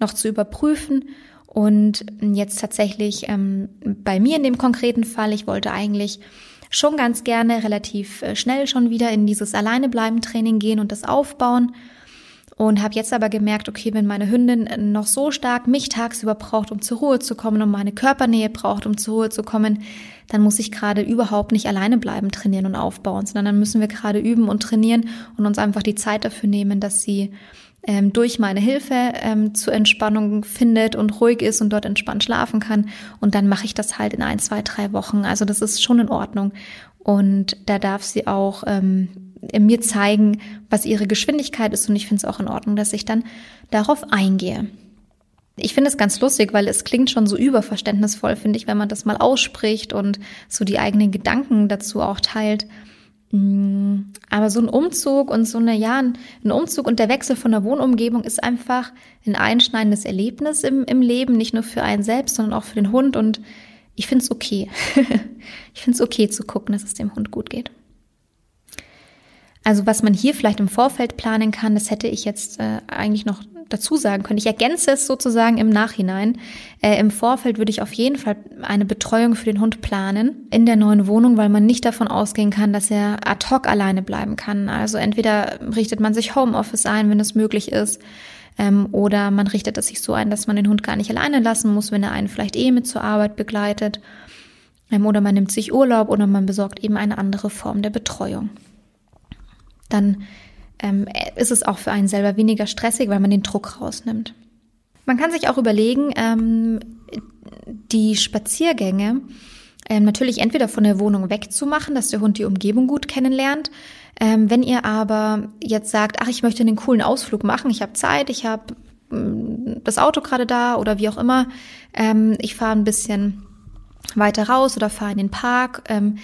noch zu überprüfen. Und jetzt tatsächlich ähm, bei mir in dem konkreten Fall, ich wollte eigentlich schon ganz gerne relativ äh, schnell schon wieder in dieses Alleinebleiben-Training gehen und das aufbauen. Und habe jetzt aber gemerkt, okay, wenn meine Hündin noch so stark mich tagsüber braucht, um zur Ruhe zu kommen und meine Körpernähe braucht, um zur Ruhe zu kommen, dann muss ich gerade überhaupt nicht alleine bleiben, trainieren und aufbauen, sondern dann müssen wir gerade üben und trainieren und uns einfach die Zeit dafür nehmen, dass sie ähm, durch meine Hilfe ähm, zur Entspannung findet und ruhig ist und dort entspannt schlafen kann. Und dann mache ich das halt in ein, zwei, drei Wochen. Also das ist schon in Ordnung. Und da darf sie auch ähm, mir zeigen, was ihre Geschwindigkeit ist. Und ich finde es auch in Ordnung, dass ich dann darauf eingehe. Ich finde es ganz lustig, weil es klingt schon so überverständnisvoll, finde ich, wenn man das mal ausspricht und so die eigenen Gedanken dazu auch teilt. Mm, aber so ein Umzug und so eine, ja, ein Umzug und der Wechsel von der Wohnumgebung ist einfach ein einschneidendes Erlebnis im, im Leben, nicht nur für einen selbst, sondern auch für den Hund. Und ich finde es okay. ich finde es okay zu gucken, dass es dem Hund gut geht. Also was man hier vielleicht im Vorfeld planen kann, das hätte ich jetzt äh, eigentlich noch dazu sagen können. Ich ergänze es sozusagen im Nachhinein. Äh, Im Vorfeld würde ich auf jeden Fall eine Betreuung für den Hund planen in der neuen Wohnung, weil man nicht davon ausgehen kann, dass er ad hoc alleine bleiben kann. Also entweder richtet man sich Homeoffice ein, wenn es möglich ist, ähm, oder man richtet es sich so ein, dass man den Hund gar nicht alleine lassen muss, wenn er einen vielleicht eh mit zur Arbeit begleitet. Ähm, oder man nimmt sich Urlaub oder man besorgt eben eine andere Form der Betreuung. Dann ähm, ist es auch für einen selber weniger stressig, weil man den Druck rausnimmt. Man kann sich auch überlegen, ähm, die Spaziergänge ähm, natürlich entweder von der Wohnung wegzumachen, dass der Hund die Umgebung gut kennenlernt. Ähm, wenn ihr aber jetzt sagt, ach, ich möchte einen coolen Ausflug machen, ich habe Zeit, ich habe mm, das Auto gerade da oder wie auch immer, ähm, ich fahre ein bisschen weiter raus oder fahre in den Park, ähm,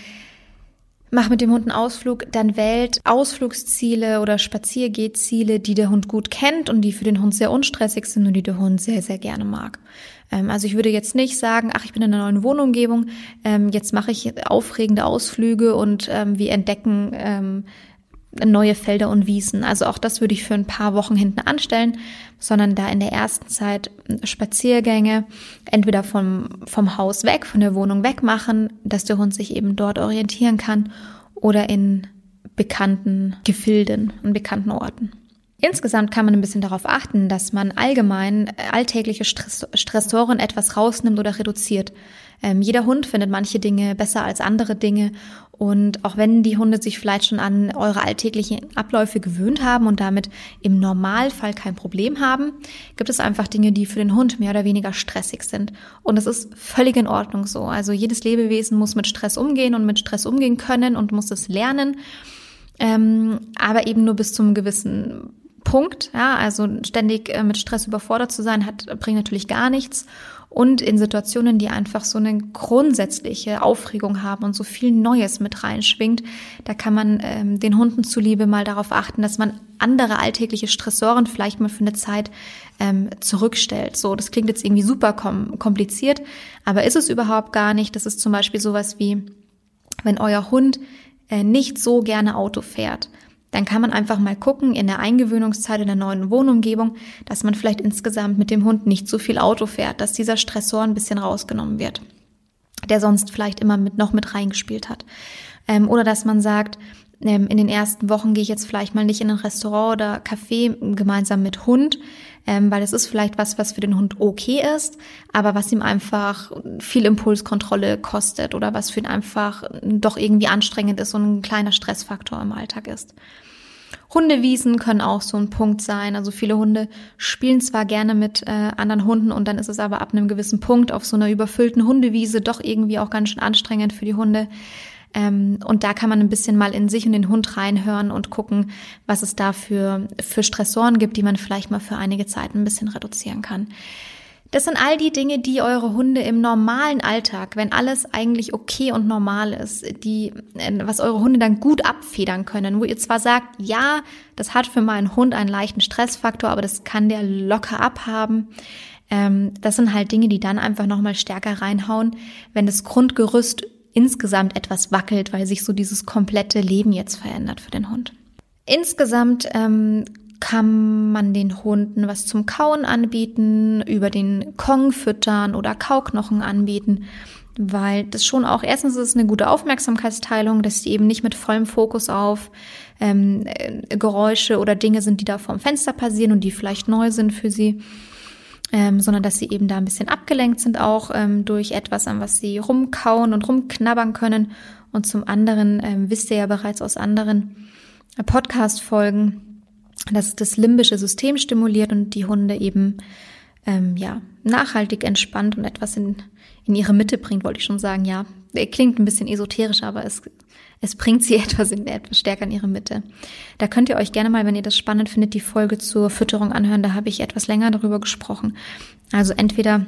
mach mit dem Hund einen Ausflug, dann wählt Ausflugsziele oder Spaziergehziele, die der Hund gut kennt und die für den Hund sehr unstressig sind und die der Hund sehr, sehr gerne mag. Ähm, also ich würde jetzt nicht sagen, ach, ich bin in einer neuen Wohnumgebung, ähm, jetzt mache ich aufregende Ausflüge und ähm, wir entdecken neue Felder und Wiesen. Also auch das würde ich für ein paar Wochen hinten anstellen, sondern da in der ersten Zeit Spaziergänge entweder vom, vom Haus weg, von der Wohnung weg machen, dass der Hund sich eben dort orientieren kann oder in bekannten Gefilden, in bekannten Orten. Insgesamt kann man ein bisschen darauf achten, dass man allgemein alltägliche Stress Stressoren etwas rausnimmt oder reduziert. Ähm, jeder Hund findet manche Dinge besser als andere Dinge. Und auch wenn die Hunde sich vielleicht schon an eure alltäglichen Abläufe gewöhnt haben und damit im Normalfall kein Problem haben, gibt es einfach Dinge, die für den Hund mehr oder weniger stressig sind. Und es ist völlig in Ordnung so. Also jedes Lebewesen muss mit Stress umgehen und mit Stress umgehen können und muss es lernen. Ähm, aber eben nur bis zum gewissen Punkt. Ja, also ständig äh, mit Stress überfordert zu sein, hat, bringt natürlich gar nichts und in Situationen, die einfach so eine grundsätzliche Aufregung haben und so viel Neues mit reinschwingt, da kann man ähm, den Hunden zuliebe mal darauf achten, dass man andere alltägliche Stressoren vielleicht mal für eine Zeit ähm, zurückstellt. So, das klingt jetzt irgendwie super kom kompliziert, aber ist es überhaupt gar nicht. Das ist zum Beispiel sowas wie, wenn euer Hund äh, nicht so gerne Auto fährt dann kann man einfach mal gucken in der Eingewöhnungszeit in der neuen Wohnumgebung, dass man vielleicht insgesamt mit dem Hund nicht so viel Auto fährt, dass dieser Stressor ein bisschen rausgenommen wird, der sonst vielleicht immer mit noch mit reingespielt hat. Ähm, oder dass man sagt, in den ersten Wochen gehe ich jetzt vielleicht mal nicht in ein Restaurant oder Café gemeinsam mit Hund, ähm, weil es ist vielleicht was, was für den Hund okay ist, aber was ihm einfach viel Impulskontrolle kostet oder was für ihn einfach doch irgendwie anstrengend ist und ein kleiner Stressfaktor im Alltag ist. Hundewiesen können auch so ein Punkt sein. Also viele Hunde spielen zwar gerne mit äh, anderen Hunden und dann ist es aber ab einem gewissen Punkt auf so einer überfüllten Hundewiese doch irgendwie auch ganz schön anstrengend für die Hunde. Ähm, und da kann man ein bisschen mal in sich und den Hund reinhören und gucken, was es da für, für Stressoren gibt, die man vielleicht mal für einige Zeit ein bisschen reduzieren kann. Das sind all die Dinge, die eure Hunde im normalen Alltag, wenn alles eigentlich okay und normal ist, die, äh, was eure Hunde dann gut abfedern können, wo ihr zwar sagt, ja, das hat für meinen Hund einen leichten Stressfaktor, aber das kann der locker abhaben. Ähm, das sind halt Dinge, die dann einfach nochmal stärker reinhauen, wenn das Grundgerüst insgesamt etwas wackelt, weil sich so dieses komplette Leben jetzt verändert für den Hund. Insgesamt ähm, kann man den Hunden was zum Kauen anbieten, über den Kong füttern oder Kauknochen anbieten, weil das schon auch, erstens ist es eine gute Aufmerksamkeitsteilung, dass sie eben nicht mit vollem Fokus auf ähm, äh, Geräusche oder Dinge sind, die da vorm Fenster passieren und die vielleicht neu sind für sie. Ähm, sondern dass sie eben da ein bisschen abgelenkt sind auch ähm, durch etwas, an was sie rumkauen und rumknabbern können. Und zum anderen ähm, wisst ihr ja bereits aus anderen Podcast-Folgen, dass das limbische System stimuliert und die Hunde eben ähm, ja nachhaltig entspannt und etwas in, in ihre Mitte bringt, wollte ich schon sagen. Ja, klingt ein bisschen esoterisch, aber es, es bringt sie etwas, in, etwas stärker in ihre Mitte. Da könnt ihr euch gerne mal, wenn ihr das spannend findet, die Folge zur Fütterung anhören. Da habe ich etwas länger darüber gesprochen. Also entweder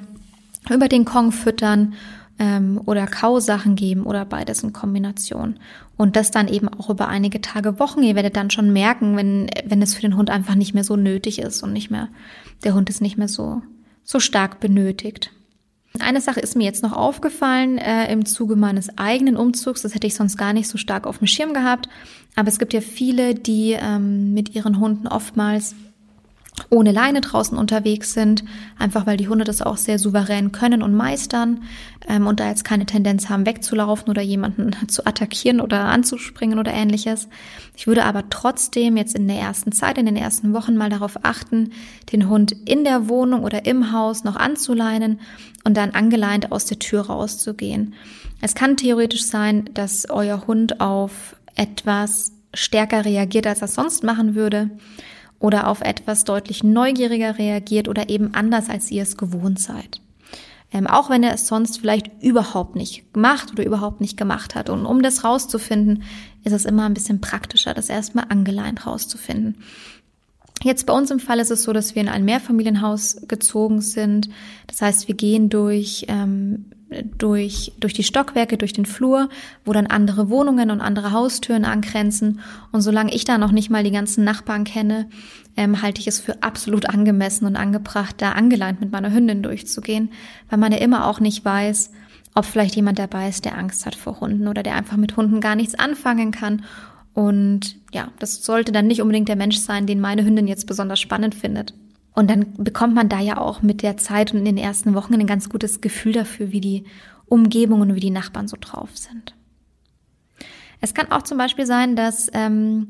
über den Kong füttern ähm, oder Kausachen geben oder beides in Kombination. Und das dann eben auch über einige Tage, Wochen. Ihr werdet dann schon merken, wenn, wenn es für den Hund einfach nicht mehr so nötig ist und nicht mehr, der Hund ist nicht mehr so, so stark benötigt. Eine Sache ist mir jetzt noch aufgefallen äh, im Zuge meines eigenen Umzugs. Das hätte ich sonst gar nicht so stark auf dem Schirm gehabt. Aber es gibt ja viele, die ähm, mit ihren Hunden oftmals ohne Leine draußen unterwegs sind, einfach weil die Hunde das auch sehr souverän können und meistern ähm, und da jetzt keine Tendenz haben, wegzulaufen oder jemanden zu attackieren oder anzuspringen oder ähnliches. Ich würde aber trotzdem jetzt in der ersten Zeit, in den ersten Wochen mal darauf achten, den Hund in der Wohnung oder im Haus noch anzuleinen und dann angeleint aus der Tür rauszugehen. Es kann theoretisch sein, dass euer Hund auf etwas stärker reagiert, als er sonst machen würde oder auf etwas deutlich neugieriger reagiert oder eben anders, als ihr es gewohnt seid. Ähm, auch wenn er es sonst vielleicht überhaupt nicht gemacht oder überhaupt nicht gemacht hat. Und um das rauszufinden, ist es immer ein bisschen praktischer, das erstmal angeleint rauszufinden. Jetzt bei uns im Fall ist es so, dass wir in ein Mehrfamilienhaus gezogen sind. Das heißt, wir gehen durch ähm, durch, durch die Stockwerke, durch den Flur, wo dann andere Wohnungen und andere Haustüren angrenzen. Und solange ich da noch nicht mal die ganzen Nachbarn kenne, ähm, halte ich es für absolut angemessen und angebracht, da angeleint mit meiner Hündin durchzugehen, weil man ja immer auch nicht weiß, ob vielleicht jemand dabei ist, der Angst hat vor Hunden oder der einfach mit Hunden gar nichts anfangen kann. Und ja, das sollte dann nicht unbedingt der Mensch sein, den meine Hündin jetzt besonders spannend findet. Und dann bekommt man da ja auch mit der Zeit und in den ersten Wochen ein ganz gutes Gefühl dafür, wie die Umgebung und wie die Nachbarn so drauf sind. Es kann auch zum Beispiel sein, dass ähm,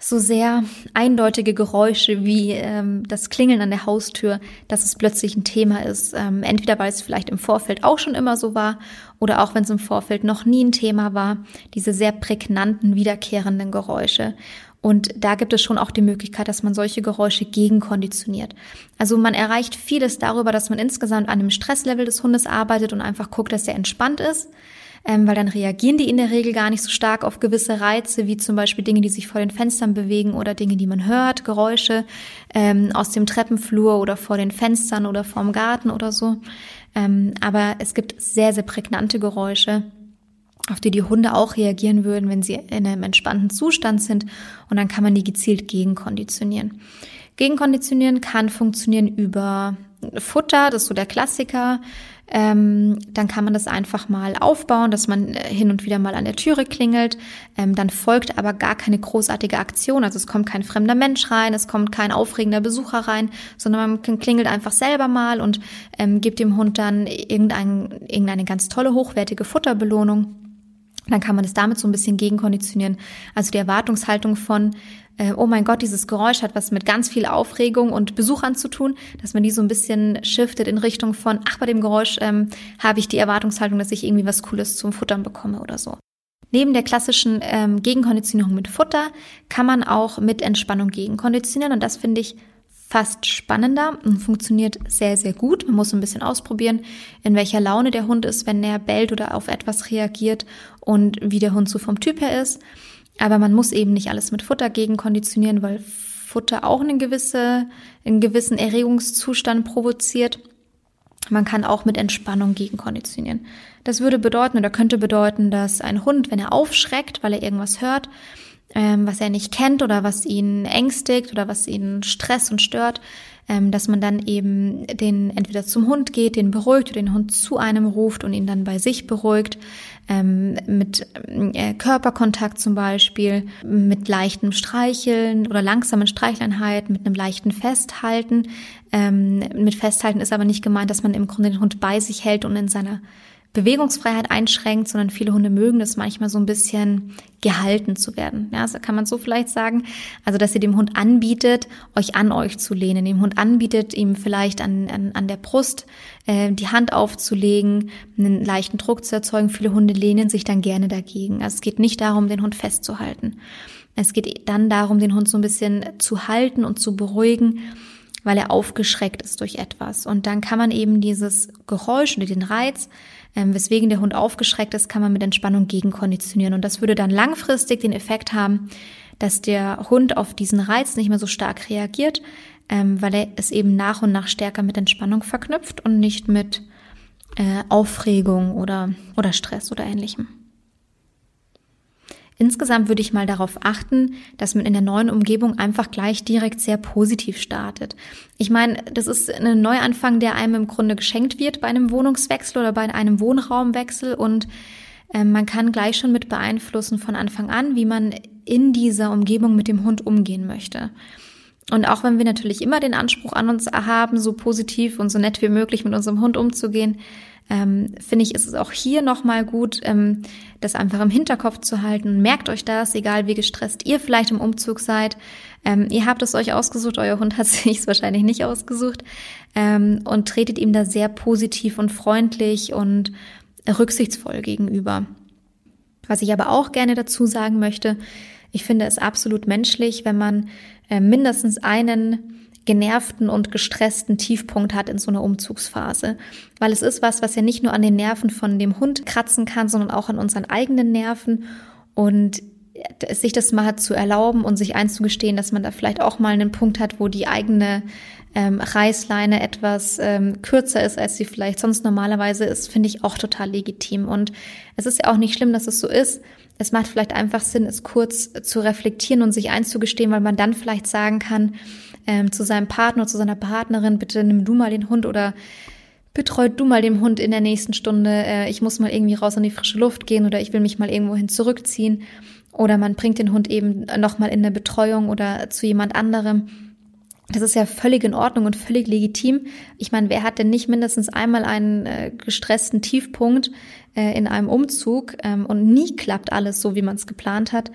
so sehr eindeutige Geräusche wie ähm, das Klingeln an der Haustür, dass es plötzlich ein Thema ist. Ähm, entweder weil es vielleicht im Vorfeld auch schon immer so war oder auch wenn es im Vorfeld noch nie ein Thema war. Diese sehr prägnanten, wiederkehrenden Geräusche. Und da gibt es schon auch die Möglichkeit, dass man solche Geräusche gegenkonditioniert. Also man erreicht vieles darüber, dass man insgesamt an dem Stresslevel des Hundes arbeitet und einfach guckt, dass er entspannt ist. Ähm, weil dann reagieren die in der Regel gar nicht so stark auf gewisse Reize, wie zum Beispiel Dinge, die sich vor den Fenstern bewegen oder Dinge, die man hört, Geräusche ähm, aus dem Treppenflur oder vor den Fenstern oder vorm Garten oder so. Ähm, aber es gibt sehr, sehr prägnante Geräusche, auf die die Hunde auch reagieren würden, wenn sie in einem entspannten Zustand sind. Und dann kann man die gezielt gegenkonditionieren. Gegenkonditionieren kann funktionieren über Futter, das ist so der Klassiker. Ähm, dann kann man das einfach mal aufbauen, dass man äh, hin und wieder mal an der Türe klingelt. Ähm, dann folgt aber gar keine großartige Aktion. Also es kommt kein fremder Mensch rein, es kommt kein aufregender Besucher rein, sondern man klingelt einfach selber mal und ähm, gibt dem Hund dann irgendein, irgendeine ganz tolle, hochwertige Futterbelohnung. Dann kann man es damit so ein bisschen gegenkonditionieren. Also die Erwartungshaltung von, äh, oh mein Gott, dieses Geräusch hat was mit ganz viel Aufregung und Besuchern zu tun, dass man die so ein bisschen shiftet in Richtung von, ach, bei dem Geräusch ähm, habe ich die Erwartungshaltung, dass ich irgendwie was Cooles zum Futtern bekomme oder so. Neben der klassischen ähm, Gegenkonditionierung mit Futter kann man auch mit Entspannung gegenkonditionieren und das finde ich fast spannender und funktioniert sehr, sehr gut. Man muss ein bisschen ausprobieren, in welcher Laune der Hund ist, wenn er bellt oder auf etwas reagiert und wie der Hund so vom Typ her ist. Aber man muss eben nicht alles mit Futter gegenkonditionieren, weil Futter auch einen, gewisse, einen gewissen Erregungszustand provoziert. Man kann auch mit Entspannung gegenkonditionieren. Das würde bedeuten oder könnte bedeuten, dass ein Hund, wenn er aufschreckt, weil er irgendwas hört, ähm, was er nicht kennt oder was ihn ängstigt oder was ihn stresst und stört, ähm, dass man dann eben den entweder zum Hund geht, den beruhigt oder den Hund zu einem ruft und ihn dann bei sich beruhigt, ähm, mit äh, Körperkontakt zum Beispiel, mit leichtem Streicheln oder langsamen Streichleinheiten, mit einem leichten Festhalten. Ähm, mit Festhalten ist aber nicht gemeint, dass man im Grunde den Hund bei sich hält und in seiner Bewegungsfreiheit einschränkt, sondern viele Hunde mögen es manchmal so ein bisschen gehalten zu werden. Ja, so kann man so vielleicht sagen. Also, dass ihr dem Hund anbietet, euch an euch zu lehnen, dem Hund anbietet, ihm vielleicht an, an, an der Brust äh, die Hand aufzulegen, einen leichten Druck zu erzeugen. Viele Hunde lehnen sich dann gerne dagegen. Also es geht nicht darum, den Hund festzuhalten. Es geht dann darum, den Hund so ein bisschen zu halten und zu beruhigen, weil er aufgeschreckt ist durch etwas. Und dann kann man eben dieses Geräusch oder den Reiz ähm, weswegen der Hund aufgeschreckt ist, kann man mit Entspannung gegenkonditionieren. Und das würde dann langfristig den Effekt haben, dass der Hund auf diesen Reiz nicht mehr so stark reagiert, ähm, weil er es eben nach und nach stärker mit Entspannung verknüpft und nicht mit äh, Aufregung oder, oder Stress oder ähnlichem. Insgesamt würde ich mal darauf achten, dass man in der neuen Umgebung einfach gleich direkt sehr positiv startet. Ich meine, das ist ein Neuanfang, der einem im Grunde geschenkt wird bei einem Wohnungswechsel oder bei einem Wohnraumwechsel und äh, man kann gleich schon mit beeinflussen von Anfang an, wie man in dieser Umgebung mit dem Hund umgehen möchte. Und auch wenn wir natürlich immer den Anspruch an uns haben, so positiv und so nett wie möglich mit unserem Hund umzugehen, ähm, finde ich, ist es auch hier nochmal gut, ähm, das einfach im Hinterkopf zu halten. Merkt euch das, egal wie gestresst ihr vielleicht im Umzug seid. Ähm, ihr habt es euch ausgesucht, euer Hund hat sich wahrscheinlich nicht ausgesucht. Ähm, und tretet ihm da sehr positiv und freundlich und rücksichtsvoll gegenüber. Was ich aber auch gerne dazu sagen möchte, ich finde es absolut menschlich, wenn man äh, mindestens einen genervten und gestressten Tiefpunkt hat in so einer Umzugsphase. Weil es ist was, was ja nicht nur an den Nerven von dem Hund kratzen kann, sondern auch an unseren eigenen Nerven. Und sich das mal zu erlauben und sich einzugestehen, dass man da vielleicht auch mal einen Punkt hat, wo die eigene ähm, Reißleine etwas ähm, kürzer ist, als sie vielleicht sonst normalerweise ist, finde ich auch total legitim. Und es ist ja auch nicht schlimm, dass es so ist. Es macht vielleicht einfach Sinn, es kurz zu reflektieren und sich einzugestehen, weil man dann vielleicht sagen kann, ähm, zu seinem Partner, zu seiner Partnerin, bitte nimm du mal den Hund oder betreut du mal den Hund in der nächsten Stunde, äh, ich muss mal irgendwie raus in die frische Luft gehen oder ich will mich mal irgendwohin zurückziehen. Oder man bringt den Hund eben nochmal in eine Betreuung oder zu jemand anderem. Das ist ja völlig in Ordnung und völlig legitim. Ich meine, wer hat denn nicht mindestens einmal einen äh, gestressten Tiefpunkt äh, in einem Umzug ähm, und nie klappt alles so, wie man es geplant hat?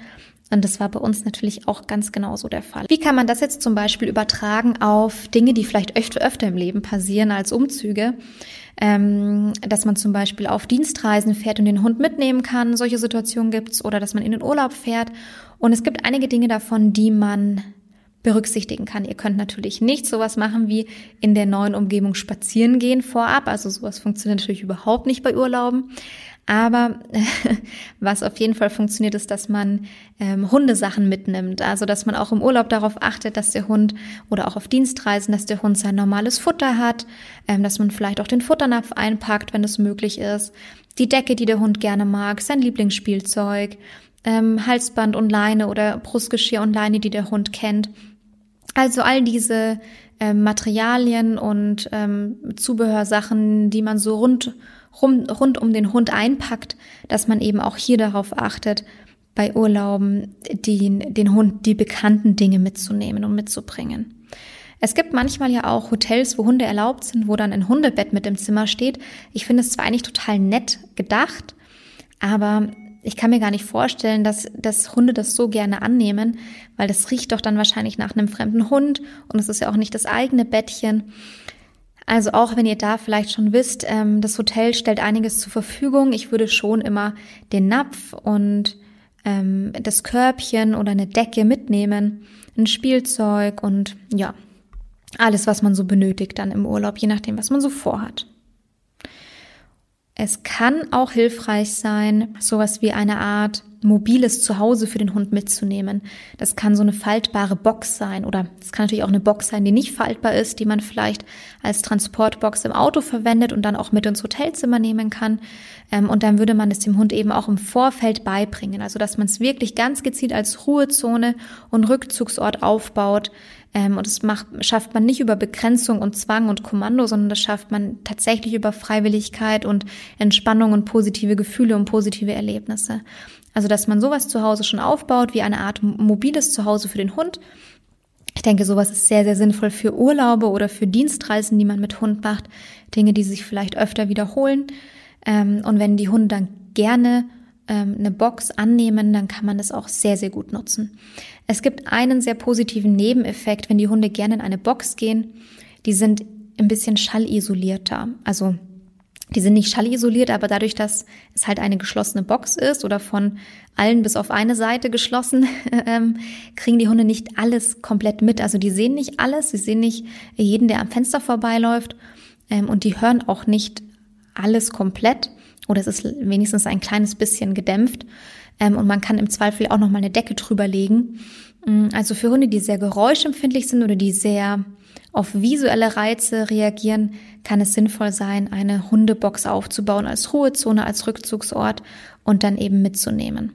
Und das war bei uns natürlich auch ganz genauso der Fall. Wie kann man das jetzt zum Beispiel übertragen auf Dinge, die vielleicht öfter, öfter im Leben passieren als Umzüge? Ähm, dass man zum Beispiel auf Dienstreisen fährt und den Hund mitnehmen kann. Solche Situationen gibt's oder dass man in den Urlaub fährt. Und es gibt einige Dinge davon, die man berücksichtigen kann. Ihr könnt natürlich nicht sowas machen wie in der neuen Umgebung spazieren gehen vorab. Also sowas funktioniert natürlich überhaupt nicht bei Urlauben. Aber was auf jeden Fall funktioniert, ist, dass man ähm, Hundesachen mitnimmt. Also, dass man auch im Urlaub darauf achtet, dass der Hund oder auch auf Dienstreisen, dass der Hund sein normales Futter hat, ähm, dass man vielleicht auch den Futternapf einpackt, wenn es möglich ist, die Decke, die der Hund gerne mag, sein Lieblingsspielzeug, ähm, Halsband und Leine oder Brustgeschirr und Leine, die der Hund kennt. Also all diese ähm, Materialien und ähm, Zubehörsachen, die man so rund rum, rund um den Hund einpackt, dass man eben auch hier darauf achtet, bei Urlauben den, den Hund die bekannten Dinge mitzunehmen und mitzubringen. Es gibt manchmal ja auch Hotels, wo Hunde erlaubt sind, wo dann ein Hundebett mit im Zimmer steht. Ich finde es zwar eigentlich total nett gedacht, aber ich kann mir gar nicht vorstellen, dass, dass Hunde das so gerne annehmen, weil das riecht doch dann wahrscheinlich nach einem fremden Hund und es ist ja auch nicht das eigene Bettchen. Also auch wenn ihr da vielleicht schon wisst, ähm, das Hotel stellt einiges zur Verfügung. Ich würde schon immer den Napf und ähm, das Körbchen oder eine Decke mitnehmen, ein Spielzeug und ja, alles, was man so benötigt dann im Urlaub, je nachdem, was man so vorhat. Es kann auch hilfreich sein, sowas wie eine Art mobiles Zuhause für den Hund mitzunehmen. Das kann so eine faltbare Box sein oder es kann natürlich auch eine Box sein, die nicht faltbar ist, die man vielleicht als Transportbox im Auto verwendet und dann auch mit ins Hotelzimmer nehmen kann. Ähm, und dann würde man es dem Hund eben auch im Vorfeld beibringen. Also dass man es wirklich ganz gezielt als Ruhezone und Rückzugsort aufbaut. Ähm, und das macht, schafft man nicht über Begrenzung und Zwang und Kommando, sondern das schafft man tatsächlich über Freiwilligkeit und Entspannung und positive Gefühle und positive Erlebnisse. Also, dass man sowas zu Hause schon aufbaut, wie eine Art mobiles Zuhause für den Hund. Ich denke, sowas ist sehr, sehr sinnvoll für Urlaube oder für Dienstreisen, die man mit Hund macht. Dinge, die sich vielleicht öfter wiederholen. Ähm, und wenn die Hunde dann gerne ähm, eine Box annehmen, dann kann man das auch sehr, sehr gut nutzen. Es gibt einen sehr positiven Nebeneffekt, wenn die Hunde gerne in eine Box gehen. Die sind ein bisschen schallisolierter. Also die sind nicht schallisoliert, aber dadurch, dass es halt eine geschlossene Box ist oder von allen bis auf eine Seite geschlossen, ähm, kriegen die Hunde nicht alles komplett mit. Also die sehen nicht alles, sie sehen nicht jeden, der am Fenster vorbeiläuft ähm, und die hören auch nicht alles komplett oder es ist wenigstens ein kleines bisschen gedämpft ähm, und man kann im Zweifel auch noch mal eine Decke drüber legen. Mm, also für Hunde, die sehr geräuschempfindlich sind oder die sehr auf visuelle Reize reagieren, kann es sinnvoll sein, eine Hundebox aufzubauen als Ruhezone, als Rückzugsort und dann eben mitzunehmen.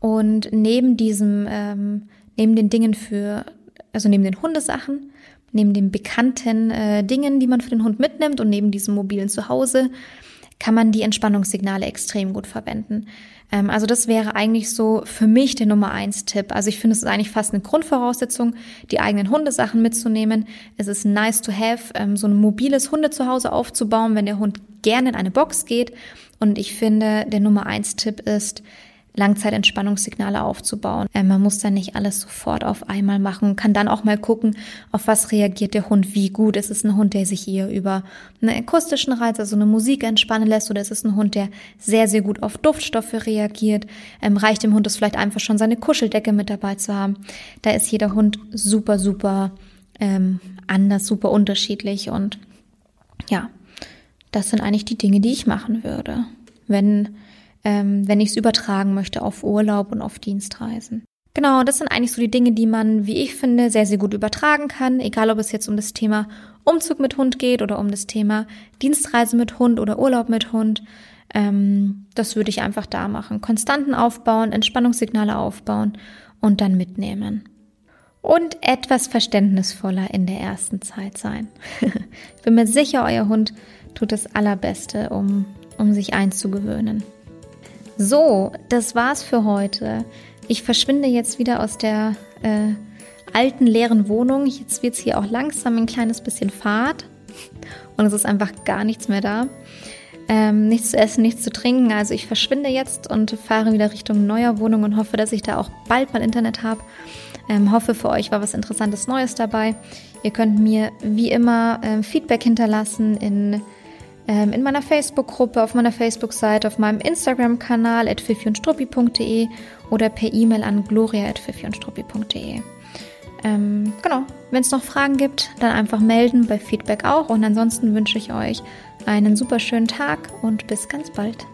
Und neben diesem, ähm, neben den Dingen für, also neben den Hundesachen, neben den bekannten äh, Dingen, die man für den Hund mitnimmt und neben diesem mobilen Zuhause, kann man die Entspannungssignale extrem gut verwenden. Ähm, also das wäre eigentlich so für mich der Nummer eins Tipp. Also ich finde, es ist eigentlich fast eine Grundvoraussetzung, die eigenen Hundesachen mitzunehmen. Es ist nice to have, ähm, so ein mobiles Hundezuhause aufzubauen, wenn der Hund gerne in eine Box geht. Und ich finde, der Nummer eins Tipp ist, Langzeitentspannungssignale aufzubauen. Äh, man muss dann nicht alles sofort auf einmal machen, kann dann auch mal gucken, auf was reagiert der Hund, wie gut. Ist es ein Hund, der sich hier über einen akustischen Reiz, also eine Musik entspannen lässt, oder ist es ein Hund, der sehr, sehr gut auf Duftstoffe reagiert? Ähm, reicht dem Hund es vielleicht einfach schon, seine Kuscheldecke mit dabei zu haben? Da ist jeder Hund super, super ähm, anders, super unterschiedlich und ja, das sind eigentlich die Dinge, die ich machen würde, wenn ähm, wenn ich es übertragen möchte auf Urlaub und auf Dienstreisen. Genau, das sind eigentlich so die Dinge, die man, wie ich finde, sehr, sehr gut übertragen kann, egal ob es jetzt um das Thema Umzug mit Hund geht oder um das Thema Dienstreise mit Hund oder Urlaub mit Hund. Ähm, das würde ich einfach da machen. Konstanten aufbauen, Entspannungssignale aufbauen und dann mitnehmen. Und etwas verständnisvoller in der ersten Zeit sein. ich bin mir sicher, euer Hund tut das Allerbeste, um, um sich einzugewöhnen. So, das war's für heute. Ich verschwinde jetzt wieder aus der äh, alten leeren Wohnung. Jetzt wird's hier auch langsam ein kleines bisschen Fahrt und es ist einfach gar nichts mehr da. Ähm, nichts zu essen, nichts zu trinken. Also ich verschwinde jetzt und fahre wieder Richtung neuer Wohnung und hoffe, dass ich da auch bald mal Internet habe. Ähm, hoffe, für euch war was Interessantes Neues dabei. Ihr könnt mir wie immer ähm, Feedback hinterlassen in ähm, in meiner Facebook-Gruppe, auf meiner Facebook-Seite, auf meinem Instagram-Kanal at struppi.de oder per E-Mail an gloria.struppi.de. Ähm, genau, wenn es noch Fragen gibt, dann einfach melden, bei Feedback auch. Und ansonsten wünsche ich euch einen super schönen Tag und bis ganz bald.